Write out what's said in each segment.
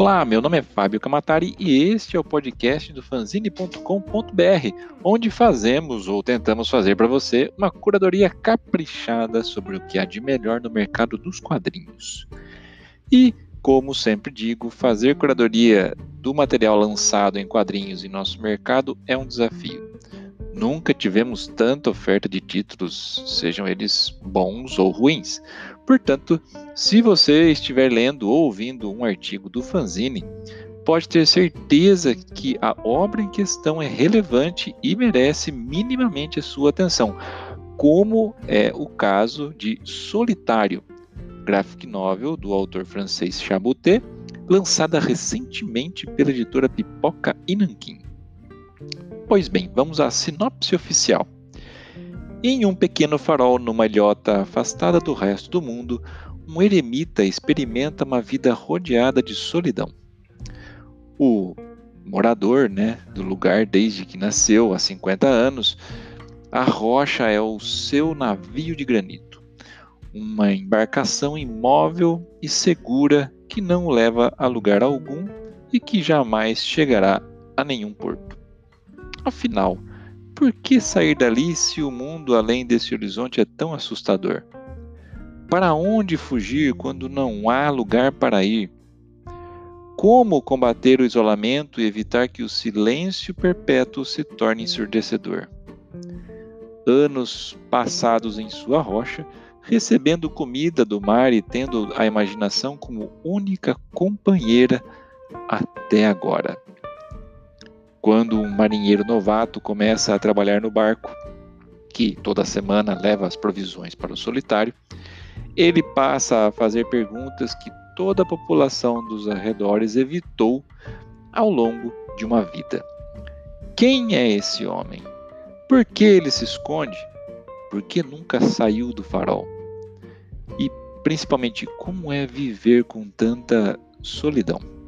Olá, meu nome é Fábio Camatari e este é o podcast do fanzine.com.br, onde fazemos ou tentamos fazer para você uma curadoria caprichada sobre o que há de melhor no mercado dos quadrinhos. E, como sempre digo, fazer curadoria do material lançado em quadrinhos em nosso mercado é um desafio. Nunca tivemos tanta oferta de títulos, sejam eles bons ou ruins. Portanto, se você estiver lendo ou ouvindo um artigo do fanzine, pode ter certeza que a obra em questão é relevante e merece minimamente a sua atenção, como é o caso de Solitário, graphic novel do autor francês Chaboté, lançada recentemente pela editora Pipoca e. Pois bem, vamos à sinopse oficial. Em um pequeno farol numa ilhota afastada do resto do mundo, um eremita experimenta uma vida rodeada de solidão. O morador né, do lugar desde que nasceu, há 50 anos, a rocha é o seu navio de granito, uma embarcação imóvel e segura que não leva a lugar algum e que jamais chegará a nenhum porto. Afinal, por que sair dali se o mundo além desse horizonte é tão assustador? Para onde fugir quando não há lugar para ir? Como combater o isolamento e evitar que o silêncio perpétuo se torne ensurdecedor? Anos passados em sua rocha, recebendo comida do mar e tendo a imaginação como única companheira até agora. Quando um marinheiro novato começa a trabalhar no barco, que toda semana leva as provisões para o solitário, ele passa a fazer perguntas que toda a população dos arredores evitou ao longo de uma vida. Quem é esse homem? Por que ele se esconde? Por que nunca saiu do farol? E principalmente, como é viver com tanta solidão?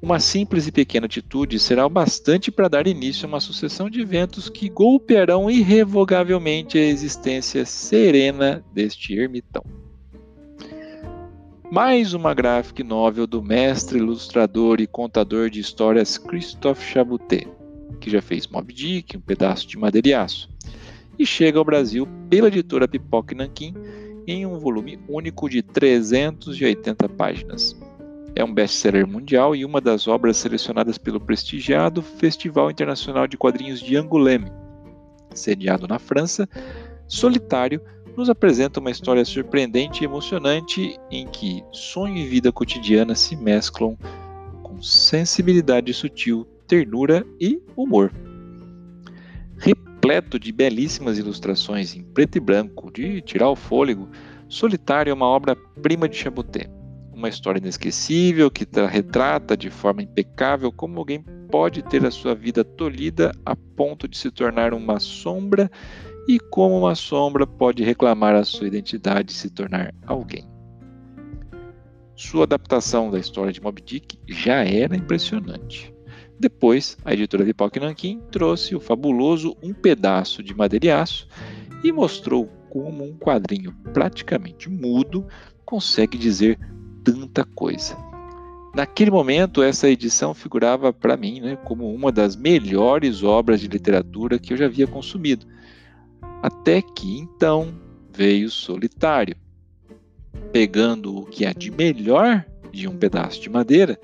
Uma simples e pequena atitude será o bastante para dar início a uma sucessão de eventos que golpearão irrevogavelmente a existência serena deste ermitão. Mais uma graphic novel do mestre ilustrador e contador de histórias Christophe Chaboté, que já fez Mob Dick, um pedaço de madeira e chega ao Brasil pela editora Pipoca e Nanquim em um volume único de 380 páginas. É um best-seller mundial e uma das obras selecionadas pelo prestigiado Festival Internacional de Quadrinhos de Angoulême. Sediado na França, Solitário nos apresenta uma história surpreendente e emocionante em que sonho e vida cotidiana se mesclam com sensibilidade sutil, ternura e humor. Repleto de belíssimas ilustrações em preto e branco, de tirar o fôlego, Solitário é uma obra-prima de Chaboté uma história inesquecível que retrata de forma impecável como alguém pode ter a sua vida tolhida a ponto de se tornar uma sombra e como uma sombra pode reclamar a sua identidade e se tornar alguém. Sua adaptação da história de Moby Dick já era impressionante. Depois, a editora de Pipoca Nankin trouxe o fabuloso Um Pedaço de Madeira e Aço e mostrou como um quadrinho praticamente mudo consegue dizer tanta coisa. Naquele momento, essa edição figurava para mim né, como uma das melhores obras de literatura que eu já havia consumido. Até que então veio Solitário, pegando o que há de melhor de um pedaço de madeira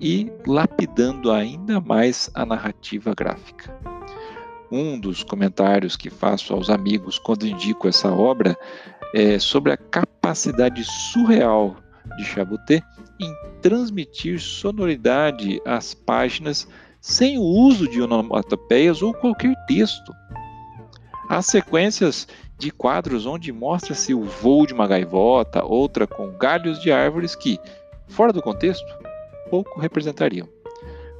e lapidando ainda mais a narrativa gráfica. Um dos comentários que faço aos amigos quando indico essa obra é sobre a capacidade surreal de Chaboté em transmitir sonoridade às páginas sem o uso de onomatopeias ou qualquer texto. Há sequências de quadros onde mostra-se o voo de uma gaivota, outra com galhos de árvores que, fora do contexto, pouco representariam.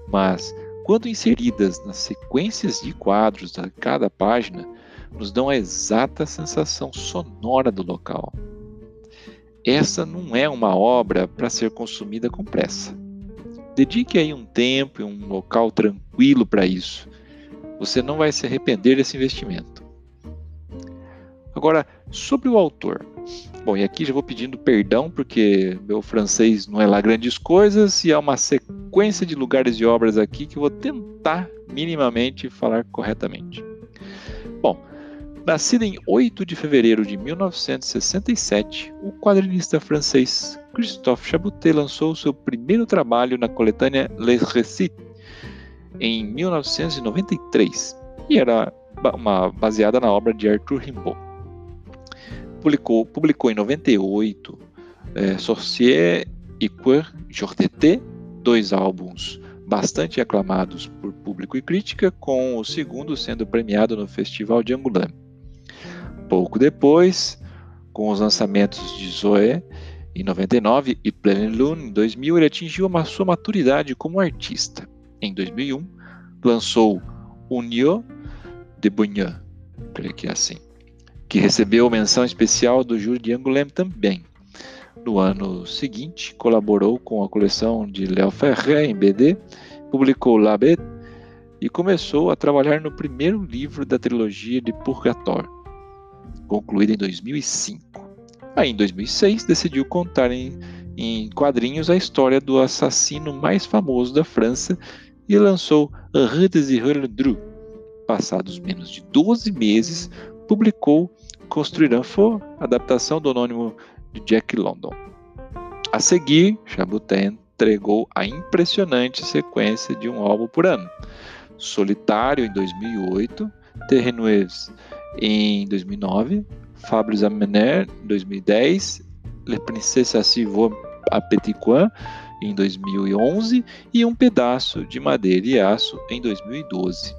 Mas, quando inseridas nas sequências de quadros de cada página, nos dão a exata sensação sonora do local essa não é uma obra para ser consumida com pressa. Dedique aí um tempo e um local tranquilo para isso. Você não vai se arrepender desse investimento. Agora, sobre o autor. Bom, e aqui já vou pedindo perdão, porque meu francês não é lá grandes coisas, e há uma sequência de lugares e obras aqui que eu vou tentar minimamente falar corretamente. Bom, nascido em 8 de fevereiro de 1967, o quadrinista francês Christophe Chaboté lançou seu primeiro trabalho na coletânea Les Récits em 1993, e era uma, baseada na obra de Arthur Rimbaud publicou, publicou em 98 é, Sorcier e Queer dois álbuns bastante aclamados por público e crítica, com o segundo sendo premiado no Festival de Angoulême. Pouco depois, com os lançamentos de Zoé em 99 e Pleine Lune em 2000, ele atingiu uma sua maturidade como artista. Em 2001, lançou Union de Bunyan, creio que é assim que recebeu menção especial do júri de Angoulême também. No ano seguinte, colaborou com a coleção de Léo Ferré em BD, publicou La Bête e começou a trabalhar no primeiro livro da trilogia de Purgatoire, concluída em 2005. Aí, em 2006, decidiu contar em, em quadrinhos a história do assassino mais famoso da França e lançou Un Désireux Dru. Passados menos de 12 meses, publicou Construir Info, adaptação do anônimo de Jack London. A seguir, Chabutin entregou a impressionante sequência de um álbum por ano. Solitário em 2008, Terrenueves em 2009, Fabrice Amener em 2010, Le Princesse Assivaux a Petit em 2011 e Um Pedaço de Madeira e Aço em 2012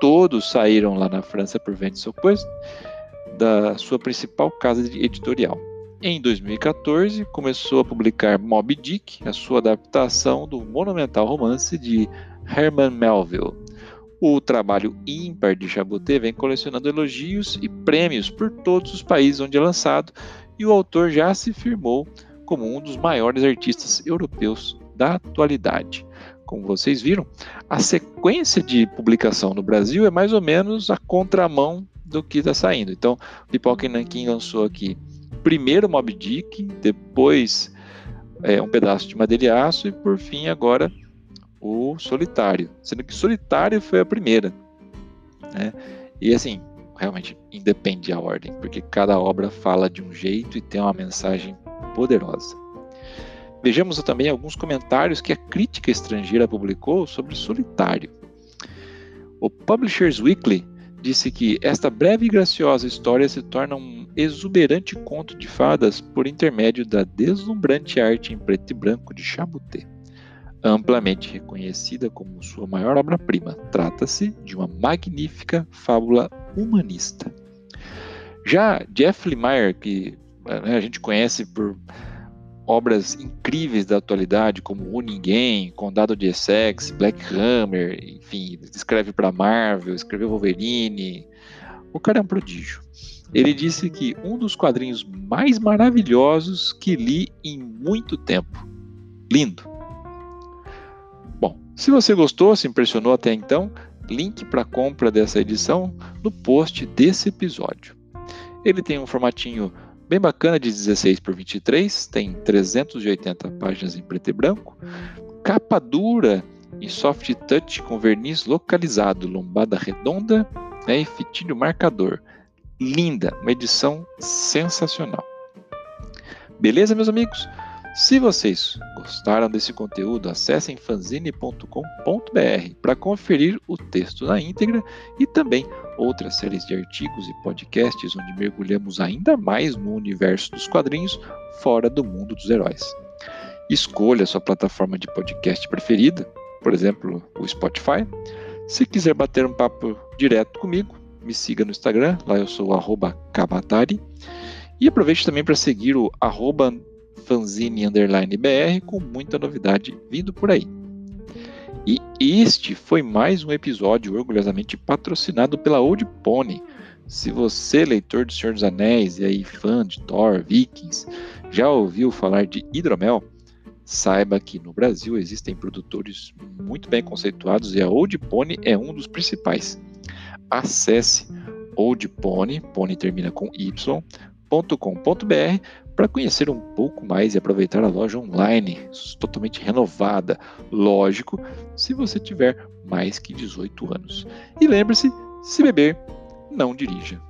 todos saíram lá na França por Vente Sopois, da sua principal casa editorial. Em 2014, começou a publicar Moby Dick, a sua adaptação do monumental romance de Herman Melville. O trabalho ímpar de Chaboté vem colecionando elogios e prêmios por todos os países onde é lançado, e o autor já se firmou como um dos maiores artistas europeus da atualidade como vocês viram, a sequência de publicação no Brasil é mais ou menos a contramão do que está saindo. Então, Pipoca Nankin lançou aqui primeiro Mob Dick, depois é, um pedaço de madeira e aço e por fim agora o Solitário, sendo que Solitário foi a primeira. Né? E assim, realmente independe a ordem, porque cada obra fala de um jeito e tem uma mensagem poderosa. Vejamos também alguns comentários que a crítica estrangeira publicou sobre Solitário. O Publishers Weekly disse que esta breve e graciosa história se torna um exuberante conto de fadas por intermédio da deslumbrante arte em preto e branco de Chabuté, amplamente reconhecida como sua maior obra-prima. Trata-se de uma magnífica fábula humanista. Já Jeff Lemire, que né, a gente conhece por obras incríveis da atualidade, como O Ninguém, Condado de Essex, Black Hammer, enfim, escreve para Marvel, escreveu Wolverine. O cara é um prodígio. Ele disse que um dos quadrinhos mais maravilhosos que li em muito tempo. Lindo. Se você gostou, se impressionou até então, link para compra dessa edição no post desse episódio. Ele tem um formatinho bem bacana de 16 por 23, tem 380 páginas em preto e branco, capa dura em soft touch com verniz localizado, lombada redonda né, e fitilho marcador. Linda, uma edição sensacional. Beleza, meus amigos? Se vocês gostaram desse conteúdo, acessem fanzine.com.br para conferir o texto na íntegra e também outras séries de artigos e podcasts onde mergulhamos ainda mais no universo dos quadrinhos fora do mundo dos heróis. Escolha sua plataforma de podcast preferida, por exemplo, o Spotify. Se quiser bater um papo direto comigo, me siga no Instagram, lá eu sou Kabatari. E aproveite também para seguir o arroba fanzine_br com muita novidade vindo por aí. E este foi mais um episódio orgulhosamente patrocinado pela Old Pony. Se você, leitor do Senhor dos Anéis e aí fã de Thor, Vikings, já ouviu falar de hidromel, saiba que no Brasil existem produtores muito bem conceituados e a Old Pony é um dos principais. Acesse Old Pony, Pony termina com Y, chaboté.com.br para conhecer um pouco mais e aproveitar a loja online totalmente renovada. Lógico, se você tiver mais que 18 anos. E lembre-se, se beber, não dirija.